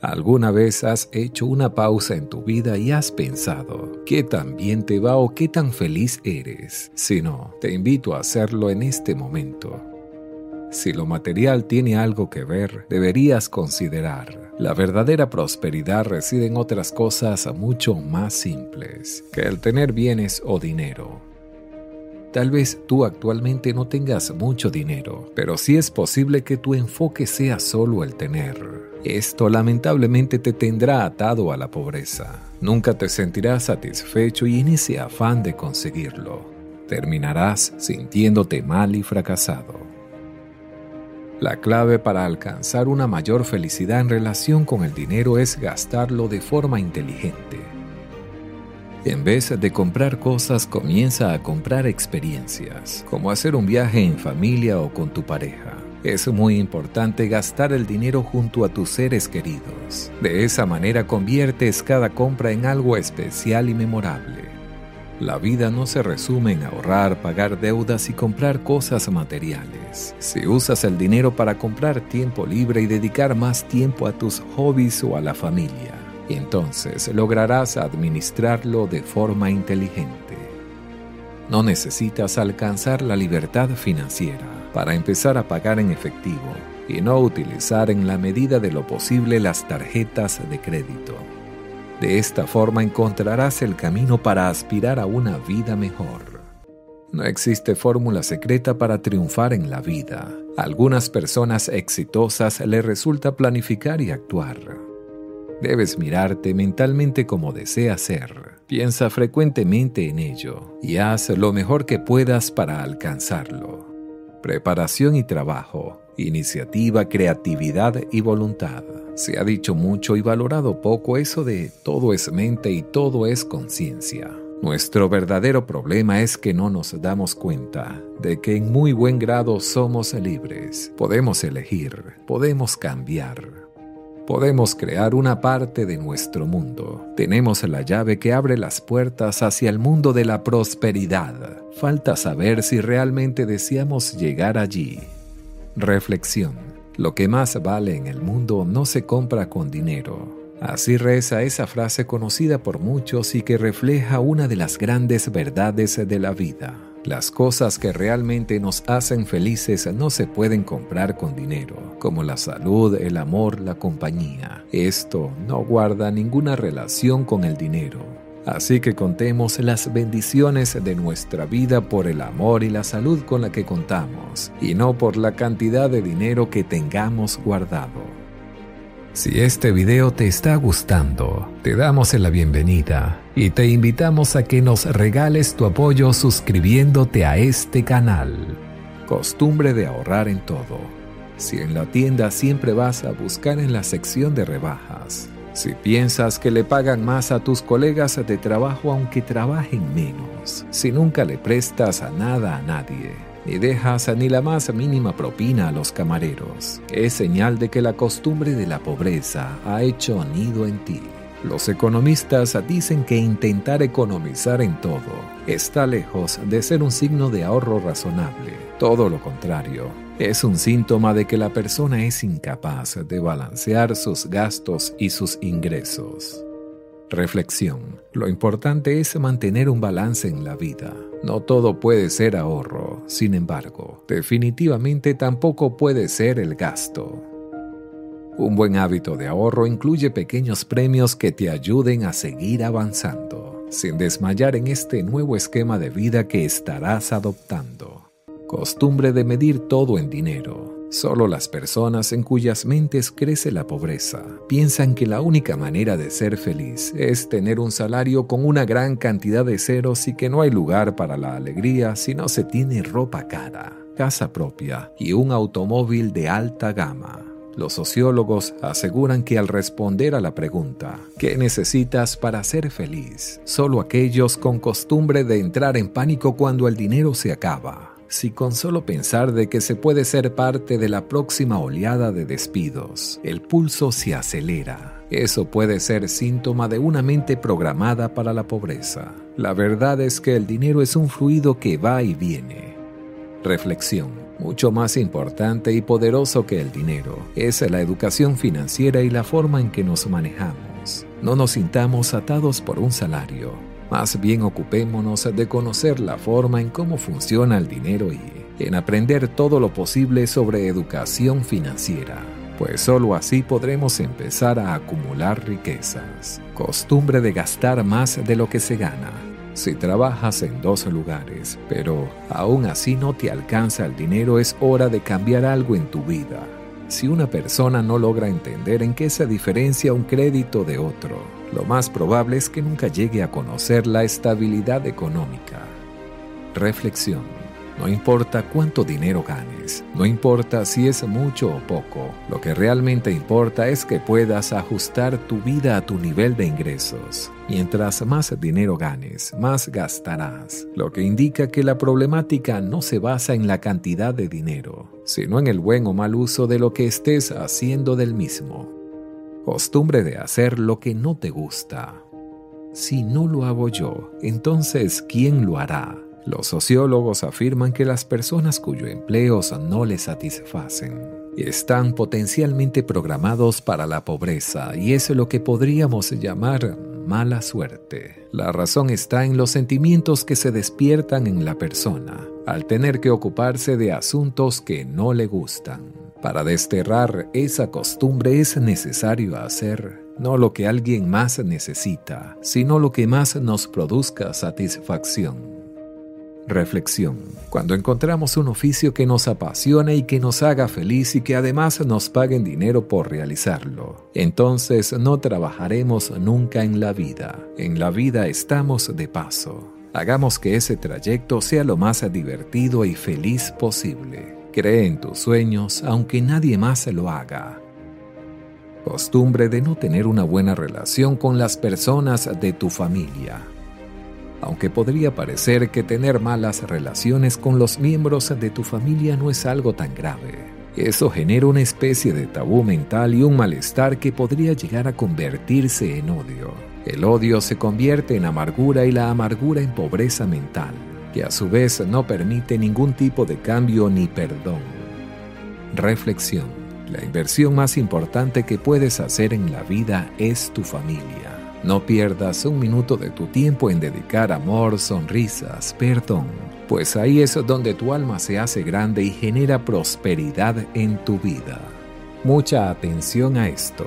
¿Alguna vez has hecho una pausa en tu vida y has pensado qué tan bien te va o qué tan feliz eres? Si no, te invito a hacerlo en este momento. Si lo material tiene algo que ver, deberías considerar. La verdadera prosperidad reside en otras cosas mucho más simples que el tener bienes o dinero. Tal vez tú actualmente no tengas mucho dinero, pero sí es posible que tu enfoque sea solo el tener. Esto lamentablemente te tendrá atado a la pobreza. Nunca te sentirás satisfecho y en ese afán de conseguirlo, terminarás sintiéndote mal y fracasado. La clave para alcanzar una mayor felicidad en relación con el dinero es gastarlo de forma inteligente. En vez de comprar cosas, comienza a comprar experiencias, como hacer un viaje en familia o con tu pareja. Es muy importante gastar el dinero junto a tus seres queridos. De esa manera conviertes cada compra en algo especial y memorable. La vida no se resume en ahorrar, pagar deudas y comprar cosas materiales. Si usas el dinero para comprar tiempo libre y dedicar más tiempo a tus hobbies o a la familia, entonces lograrás administrarlo de forma inteligente. No necesitas alcanzar la libertad financiera para empezar a pagar en efectivo y no utilizar en la medida de lo posible las tarjetas de crédito. De esta forma encontrarás el camino para aspirar a una vida mejor. No existe fórmula secreta para triunfar en la vida. A algunas personas exitosas les resulta planificar y actuar. Debes mirarte mentalmente como deseas ser. Piensa frecuentemente en ello y haz lo mejor que puedas para alcanzarlo. Preparación y trabajo, iniciativa, creatividad y voluntad. Se ha dicho mucho y valorado poco eso de todo es mente y todo es conciencia. Nuestro verdadero problema es que no nos damos cuenta de que en muy buen grado somos libres. Podemos elegir, podemos cambiar. Podemos crear una parte de nuestro mundo. Tenemos la llave que abre las puertas hacia el mundo de la prosperidad. Falta saber si realmente deseamos llegar allí. Reflexión. Lo que más vale en el mundo no se compra con dinero. Así reza esa frase conocida por muchos y que refleja una de las grandes verdades de la vida. Las cosas que realmente nos hacen felices no se pueden comprar con dinero, como la salud, el amor, la compañía. Esto no guarda ninguna relación con el dinero. Así que contemos las bendiciones de nuestra vida por el amor y la salud con la que contamos, y no por la cantidad de dinero que tengamos guardado. Si este video te está gustando, te damos la bienvenida y te invitamos a que nos regales tu apoyo suscribiéndote a este canal. Costumbre de ahorrar en todo. Si en la tienda siempre vas a buscar en la sección de rebajas. Si piensas que le pagan más a tus colegas de trabajo aunque trabajen menos. Si nunca le prestas a nada a nadie. Ni dejas ni la más mínima propina a los camareros. Es señal de que la costumbre de la pobreza ha hecho nido en ti. Los economistas dicen que intentar economizar en todo está lejos de ser un signo de ahorro razonable. Todo lo contrario, es un síntoma de que la persona es incapaz de balancear sus gastos y sus ingresos. Reflexión. Lo importante es mantener un balance en la vida. No todo puede ser ahorro, sin embargo, definitivamente tampoco puede ser el gasto. Un buen hábito de ahorro incluye pequeños premios que te ayuden a seguir avanzando, sin desmayar en este nuevo esquema de vida que estarás adoptando. Costumbre de medir todo en dinero. Solo las personas en cuyas mentes crece la pobreza piensan que la única manera de ser feliz es tener un salario con una gran cantidad de ceros y que no hay lugar para la alegría si no se tiene ropa cara, casa propia y un automóvil de alta gama. Los sociólogos aseguran que al responder a la pregunta, ¿qué necesitas para ser feliz? Solo aquellos con costumbre de entrar en pánico cuando el dinero se acaba. Si con solo pensar de que se puede ser parte de la próxima oleada de despidos, el pulso se acelera. Eso puede ser síntoma de una mente programada para la pobreza. La verdad es que el dinero es un fluido que va y viene. Reflexión. Mucho más importante y poderoso que el dinero es la educación financiera y la forma en que nos manejamos. No nos sintamos atados por un salario. Más bien ocupémonos de conocer la forma en cómo funciona el dinero y en aprender todo lo posible sobre educación financiera, pues sólo así podremos empezar a acumular riquezas. Costumbre de gastar más de lo que se gana si trabajas en dos lugares, pero aún así no te alcanza el dinero, es hora de cambiar algo en tu vida. Si una persona no logra entender en qué se diferencia un crédito de otro, lo más probable es que nunca llegue a conocer la estabilidad económica. Reflexión. No importa cuánto dinero ganes, no importa si es mucho o poco, lo que realmente importa es que puedas ajustar tu vida a tu nivel de ingresos. Mientras más dinero ganes, más gastarás, lo que indica que la problemática no se basa en la cantidad de dinero, sino en el buen o mal uso de lo que estés haciendo del mismo. Costumbre de hacer lo que no te gusta. Si no lo hago yo, entonces ¿quién lo hará? Los sociólogos afirman que las personas cuyo empleos no les satisfacen están potencialmente programados para la pobreza y es lo que podríamos llamar mala suerte. La razón está en los sentimientos que se despiertan en la persona al tener que ocuparse de asuntos que no le gustan. Para desterrar esa costumbre es necesario hacer no lo que alguien más necesita, sino lo que más nos produzca satisfacción. Reflexión. Cuando encontramos un oficio que nos apasiona y que nos haga feliz y que además nos paguen dinero por realizarlo, entonces no trabajaremos nunca en la vida. En la vida estamos de paso. Hagamos que ese trayecto sea lo más divertido y feliz posible. Cree en tus sueños aunque nadie más lo haga. Costumbre de no tener una buena relación con las personas de tu familia aunque podría parecer que tener malas relaciones con los miembros de tu familia no es algo tan grave. Eso genera una especie de tabú mental y un malestar que podría llegar a convertirse en odio. El odio se convierte en amargura y la amargura en pobreza mental, que a su vez no permite ningún tipo de cambio ni perdón. Reflexión. La inversión más importante que puedes hacer en la vida es tu familia. No pierdas un minuto de tu tiempo en dedicar amor, sonrisas, perdón, pues ahí es donde tu alma se hace grande y genera prosperidad en tu vida. Mucha atención a esto.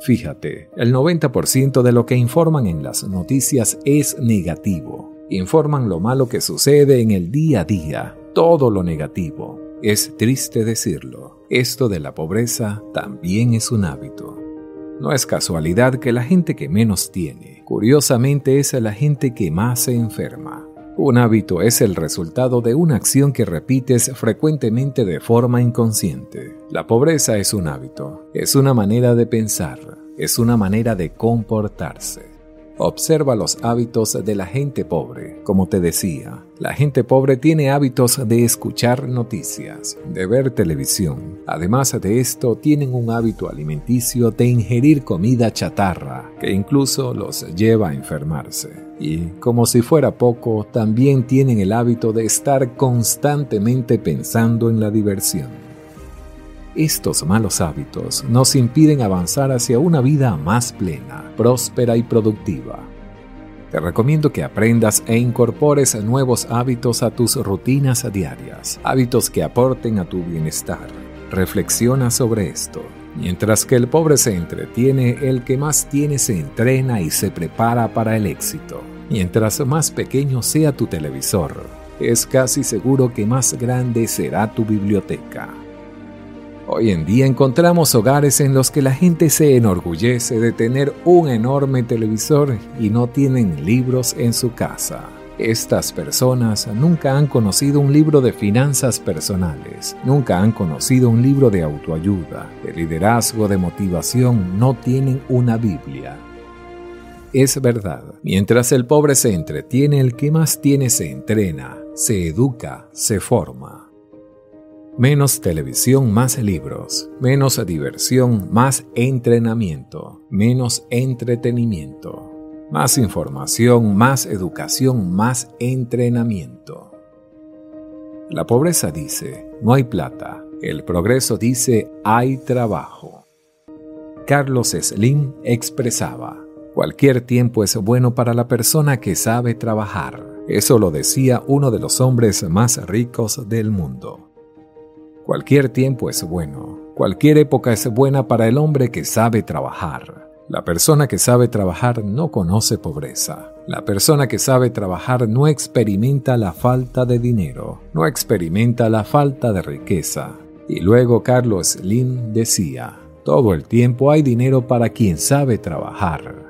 Fíjate, el 90% de lo que informan en las noticias es negativo. Informan lo malo que sucede en el día a día, todo lo negativo. Es triste decirlo, esto de la pobreza también es un hábito. No es casualidad que la gente que menos tiene, curiosamente es la gente que más se enferma. Un hábito es el resultado de una acción que repites frecuentemente de forma inconsciente. La pobreza es un hábito, es una manera de pensar, es una manera de comportarse. Observa los hábitos de la gente pobre. Como te decía, la gente pobre tiene hábitos de escuchar noticias, de ver televisión. Además de esto, tienen un hábito alimenticio de ingerir comida chatarra, que incluso los lleva a enfermarse. Y, como si fuera poco, también tienen el hábito de estar constantemente pensando en la diversión. Estos malos hábitos nos impiden avanzar hacia una vida más plena, próspera y productiva. Te recomiendo que aprendas e incorpores nuevos hábitos a tus rutinas diarias, hábitos que aporten a tu bienestar. Reflexiona sobre esto. Mientras que el pobre se entretiene, el que más tiene se entrena y se prepara para el éxito. Mientras más pequeño sea tu televisor, es casi seguro que más grande será tu biblioteca. Hoy en día encontramos hogares en los que la gente se enorgullece de tener un enorme televisor y no tienen libros en su casa. Estas personas nunca han conocido un libro de finanzas personales, nunca han conocido un libro de autoayuda, de liderazgo, de motivación, no tienen una Biblia. Es verdad, mientras el pobre se entretiene, el que más tiene se entrena, se educa, se forma. Menos televisión, más libros. Menos diversión, más entrenamiento. Menos entretenimiento. Más información, más educación, más entrenamiento. La pobreza dice, no hay plata. El progreso dice, hay trabajo. Carlos Slim expresaba, cualquier tiempo es bueno para la persona que sabe trabajar. Eso lo decía uno de los hombres más ricos del mundo. Cualquier tiempo es bueno, cualquier época es buena para el hombre que sabe trabajar. La persona que sabe trabajar no conoce pobreza. La persona que sabe trabajar no experimenta la falta de dinero, no experimenta la falta de riqueza. Y luego Carlos Slim decía, todo el tiempo hay dinero para quien sabe trabajar.